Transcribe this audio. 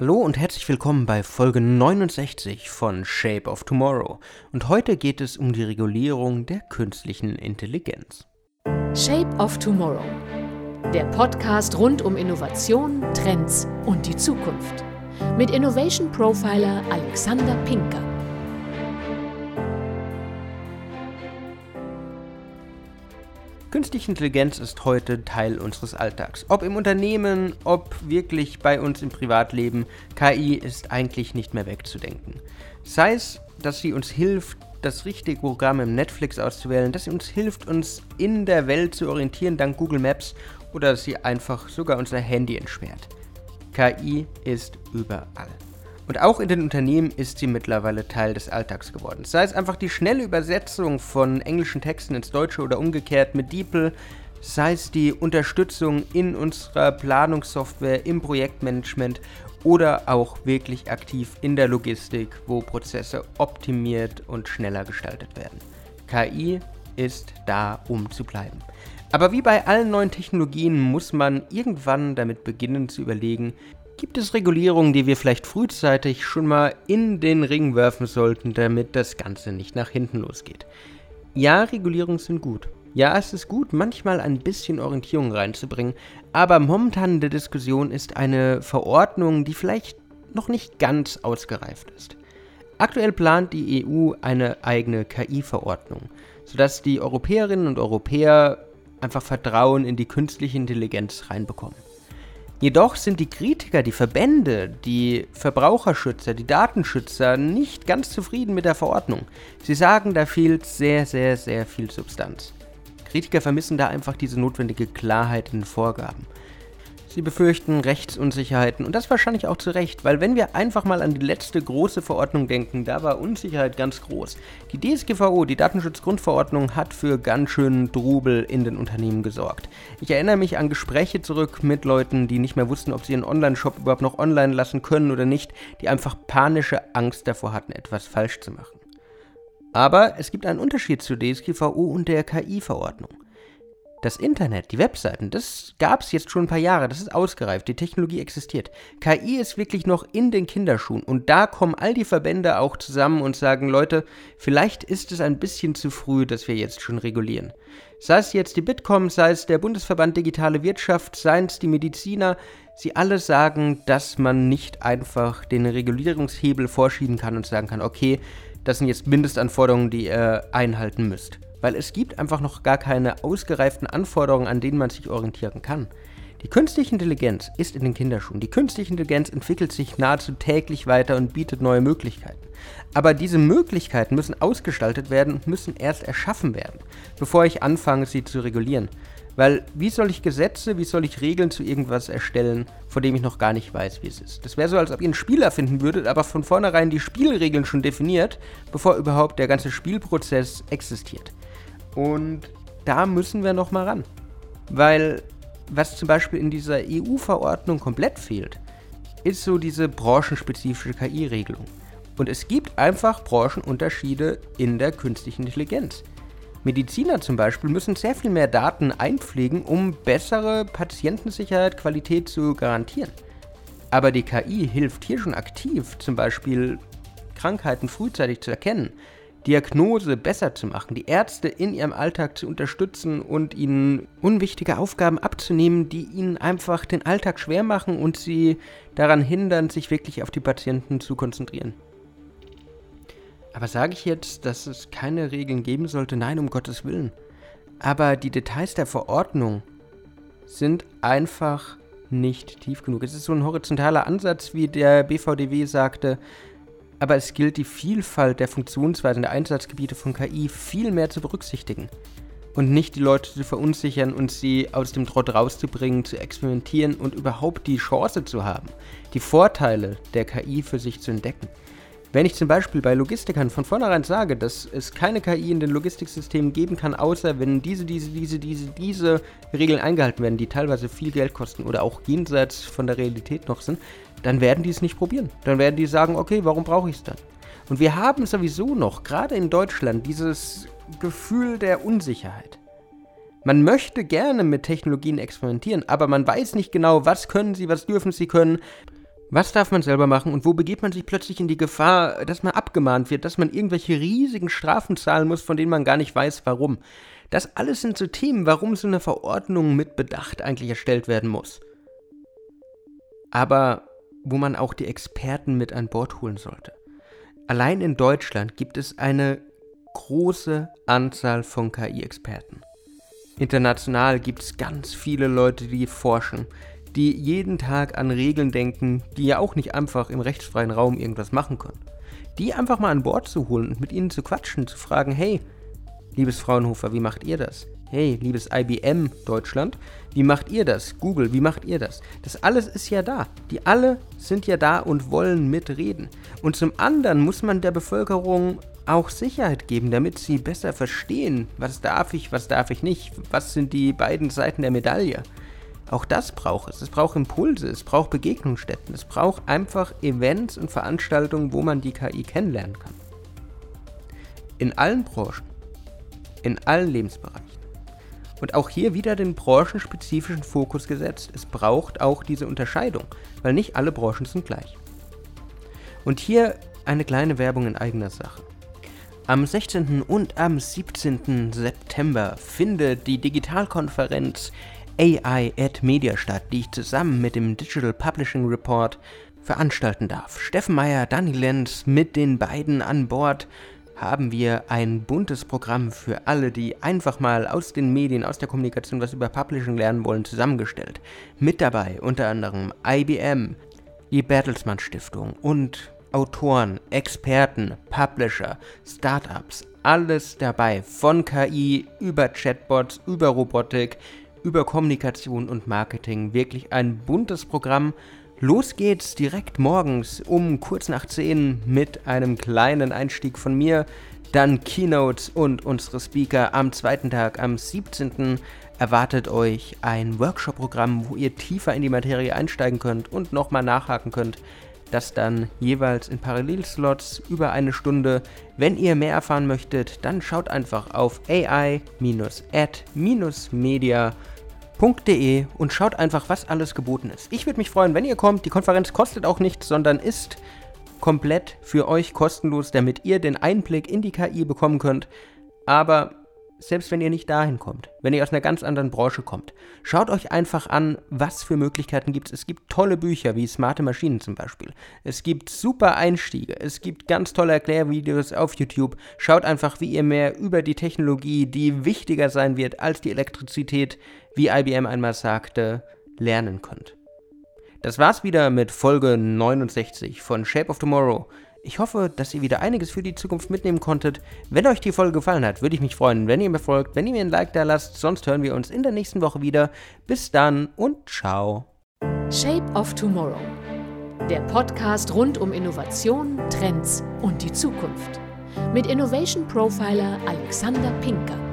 Hallo und herzlich willkommen bei Folge 69 von Shape of Tomorrow. Und heute geht es um die Regulierung der künstlichen Intelligenz. Shape of Tomorrow. Der Podcast rund um Innovation, Trends und die Zukunft. Mit Innovation Profiler Alexander Pinker. Künstliche Intelligenz ist heute Teil unseres Alltags. Ob im Unternehmen, ob wirklich bei uns im Privatleben, KI ist eigentlich nicht mehr wegzudenken. Sei es, dass sie uns hilft, das richtige Programm im Netflix auszuwählen, dass sie uns hilft, uns in der Welt zu orientieren dank Google Maps oder dass sie einfach sogar unser Handy entsperrt. KI ist überall. Und auch in den Unternehmen ist sie mittlerweile Teil des Alltags geworden. Sei es einfach die schnelle Übersetzung von englischen Texten ins Deutsche oder umgekehrt mit DeepL, sei es die Unterstützung in unserer Planungssoftware, im Projektmanagement oder auch wirklich aktiv in der Logistik, wo Prozesse optimiert und schneller gestaltet werden. KI ist da, um zu bleiben. Aber wie bei allen neuen Technologien muss man irgendwann damit beginnen zu überlegen, Gibt es Regulierungen, die wir vielleicht frühzeitig schon mal in den Ring werfen sollten, damit das Ganze nicht nach hinten losgeht? Ja, Regulierungen sind gut. Ja, es ist gut, manchmal ein bisschen Orientierung reinzubringen, aber momentan in der Diskussion ist eine Verordnung, die vielleicht noch nicht ganz ausgereift ist. Aktuell plant die EU eine eigene KI-Verordnung, sodass die Europäerinnen und Europäer einfach Vertrauen in die künstliche Intelligenz reinbekommen. Jedoch sind die Kritiker, die Verbände, die Verbraucherschützer, die Datenschützer nicht ganz zufrieden mit der Verordnung. Sie sagen, da fehlt sehr, sehr, sehr viel Substanz. Kritiker vermissen da einfach diese notwendige Klarheit in den Vorgaben. Sie befürchten Rechtsunsicherheiten und das wahrscheinlich auch zu Recht, weil wenn wir einfach mal an die letzte große Verordnung denken, da war Unsicherheit ganz groß. Die DSGVO, die Datenschutzgrundverordnung, hat für ganz schön Drubel in den Unternehmen gesorgt. Ich erinnere mich an Gespräche zurück mit Leuten, die nicht mehr wussten, ob sie ihren Online-Shop überhaupt noch online lassen können oder nicht, die einfach panische Angst davor hatten, etwas falsch zu machen. Aber es gibt einen Unterschied zur DSGVO und der KI-Verordnung. Das Internet, die Webseiten, das gab es jetzt schon ein paar Jahre, das ist ausgereift, die Technologie existiert. KI ist wirklich noch in den Kinderschuhen und da kommen all die Verbände auch zusammen und sagen, Leute, vielleicht ist es ein bisschen zu früh, dass wir jetzt schon regulieren. Sei es jetzt die Bitkom, sei es der Bundesverband Digitale Wirtschaft, seien es die Mediziner, sie alle sagen, dass man nicht einfach den Regulierungshebel vorschieben kann und sagen kann, okay, das sind jetzt Mindestanforderungen, die ihr einhalten müsst weil es gibt einfach noch gar keine ausgereiften Anforderungen, an denen man sich orientieren kann. Die künstliche Intelligenz ist in den Kinderschuhen. Die künstliche Intelligenz entwickelt sich nahezu täglich weiter und bietet neue Möglichkeiten. Aber diese Möglichkeiten müssen ausgestaltet werden und müssen erst erschaffen werden, bevor ich anfange, sie zu regulieren. Weil wie soll ich Gesetze, wie soll ich Regeln zu irgendwas erstellen, von dem ich noch gar nicht weiß, wie es ist? Das wäre so, als ob ihr einen Spiel erfinden würdet, aber von vornherein die Spielregeln schon definiert, bevor überhaupt der ganze Spielprozess existiert. Und da müssen wir noch mal ran. Weil was zum Beispiel in dieser EU-Verordnung komplett fehlt, ist so diese branchenspezifische KI-Regelung. Und es gibt einfach Branchenunterschiede in der künstlichen Intelligenz. Mediziner zum Beispiel müssen sehr viel mehr Daten einpflegen, um bessere Patientensicherheit, Qualität zu garantieren. Aber die KI hilft hier schon aktiv, zum Beispiel Krankheiten frühzeitig zu erkennen, Diagnose besser zu machen, die Ärzte in ihrem Alltag zu unterstützen und ihnen unwichtige Aufgaben abzunehmen, die ihnen einfach den Alltag schwer machen und sie daran hindern, sich wirklich auf die Patienten zu konzentrieren. Aber sage ich jetzt, dass es keine Regeln geben sollte? Nein, um Gottes Willen. Aber die Details der Verordnung sind einfach nicht tief genug. Es ist so ein horizontaler Ansatz, wie der BVDW sagte, aber es gilt, die Vielfalt der Funktionsweisen der Einsatzgebiete von KI viel mehr zu berücksichtigen und nicht die Leute zu verunsichern und sie aus dem Trott rauszubringen, zu experimentieren und überhaupt die Chance zu haben, die Vorteile der KI für sich zu entdecken. Wenn ich zum Beispiel bei Logistikern von vornherein sage, dass es keine KI in den Logistiksystemen geben kann, außer wenn diese, diese, diese, diese, diese Regeln eingehalten werden, die teilweise viel Geld kosten oder auch jenseits von der Realität noch sind, dann werden die es nicht probieren. Dann werden die sagen, okay, warum brauche ich es dann? Und wir haben sowieso noch, gerade in Deutschland, dieses Gefühl der Unsicherheit. Man möchte gerne mit Technologien experimentieren, aber man weiß nicht genau, was können sie, was dürfen sie können. Was darf man selber machen und wo begeht man sich plötzlich in die Gefahr, dass man abgemahnt wird, dass man irgendwelche riesigen Strafen zahlen muss, von denen man gar nicht weiß, warum? Das alles sind so Themen, warum so eine Verordnung mit Bedacht eigentlich erstellt werden muss. Aber wo man auch die Experten mit an Bord holen sollte. Allein in Deutschland gibt es eine große Anzahl von KI-Experten. International gibt es ganz viele Leute, die forschen, die jeden Tag an Regeln denken, die ja auch nicht einfach im rechtsfreien Raum irgendwas machen können. Die einfach mal an Bord zu holen und mit ihnen zu quatschen, zu fragen, hey, liebes Fraunhofer, wie macht ihr das? Hey, liebes IBM Deutschland, wie macht ihr das? Google, wie macht ihr das? Das alles ist ja da. Die alle sind ja da und wollen mitreden. Und zum anderen muss man der Bevölkerung auch Sicherheit geben, damit sie besser verstehen, was darf ich, was darf ich nicht, was sind die beiden Seiten der Medaille. Auch das braucht es. Es braucht Impulse, es braucht Begegnungsstätten, es braucht einfach Events und Veranstaltungen, wo man die KI kennenlernen kann. In allen Branchen, in allen Lebensbereichen. Und auch hier wieder den branchenspezifischen Fokus gesetzt. Es braucht auch diese Unterscheidung, weil nicht alle Branchen sind gleich. Und hier eine kleine Werbung in eigener Sache. Am 16. und am 17. September findet die Digitalkonferenz AI at Media statt, die ich zusammen mit dem Digital Publishing Report veranstalten darf. Steffen Meyer, Dani Lenz mit den beiden an Bord haben wir ein buntes Programm für alle, die einfach mal aus den Medien, aus der Kommunikation was über Publishing lernen wollen, zusammengestellt. Mit dabei unter anderem IBM, die Bertelsmann Stiftung und Autoren, Experten, Publisher, Startups, alles dabei, von KI über Chatbots, über Robotik, über Kommunikation und Marketing. Wirklich ein buntes Programm. Los geht's direkt morgens um kurz nach 10 mit einem kleinen Einstieg von mir. Dann Keynotes und unsere Speaker am zweiten Tag, am 17. erwartet euch ein Workshop-Programm, wo ihr tiefer in die Materie einsteigen könnt und nochmal nachhaken könnt. Das dann jeweils in Parallelslots über eine Stunde. Wenn ihr mehr erfahren möchtet, dann schaut einfach auf www.konferenz.de und schaut einfach, was alles geboten ist. Ich würde mich freuen, wenn ihr kommt. Die Konferenz kostet auch nichts, sondern ist komplett für euch kostenlos, damit ihr den Einblick in die KI bekommen könnt. Aber selbst wenn ihr nicht dahin kommt, wenn ihr aus einer ganz anderen Branche kommt, schaut euch einfach an, was für Möglichkeiten gibt es. Es gibt tolle Bücher wie Smarte Maschinen zum Beispiel. Es gibt super Einstiege. Es gibt ganz tolle Erklärvideos auf YouTube. Schaut einfach, wie ihr mehr über die Technologie, die wichtiger sein wird als die Elektrizität, wie IBM einmal sagte, lernen könnt. Das war's wieder mit Folge 69 von Shape of Tomorrow. Ich hoffe, dass ihr wieder einiges für die Zukunft mitnehmen konntet. Wenn euch die Folge gefallen hat, würde ich mich freuen, wenn ihr mir folgt, wenn ihr mir ein Like da lasst. Sonst hören wir uns in der nächsten Woche wieder. Bis dann und ciao. Shape of Tomorrow. Der Podcast rund um Innovation, Trends und die Zukunft. Mit Innovation Profiler Alexander Pinker.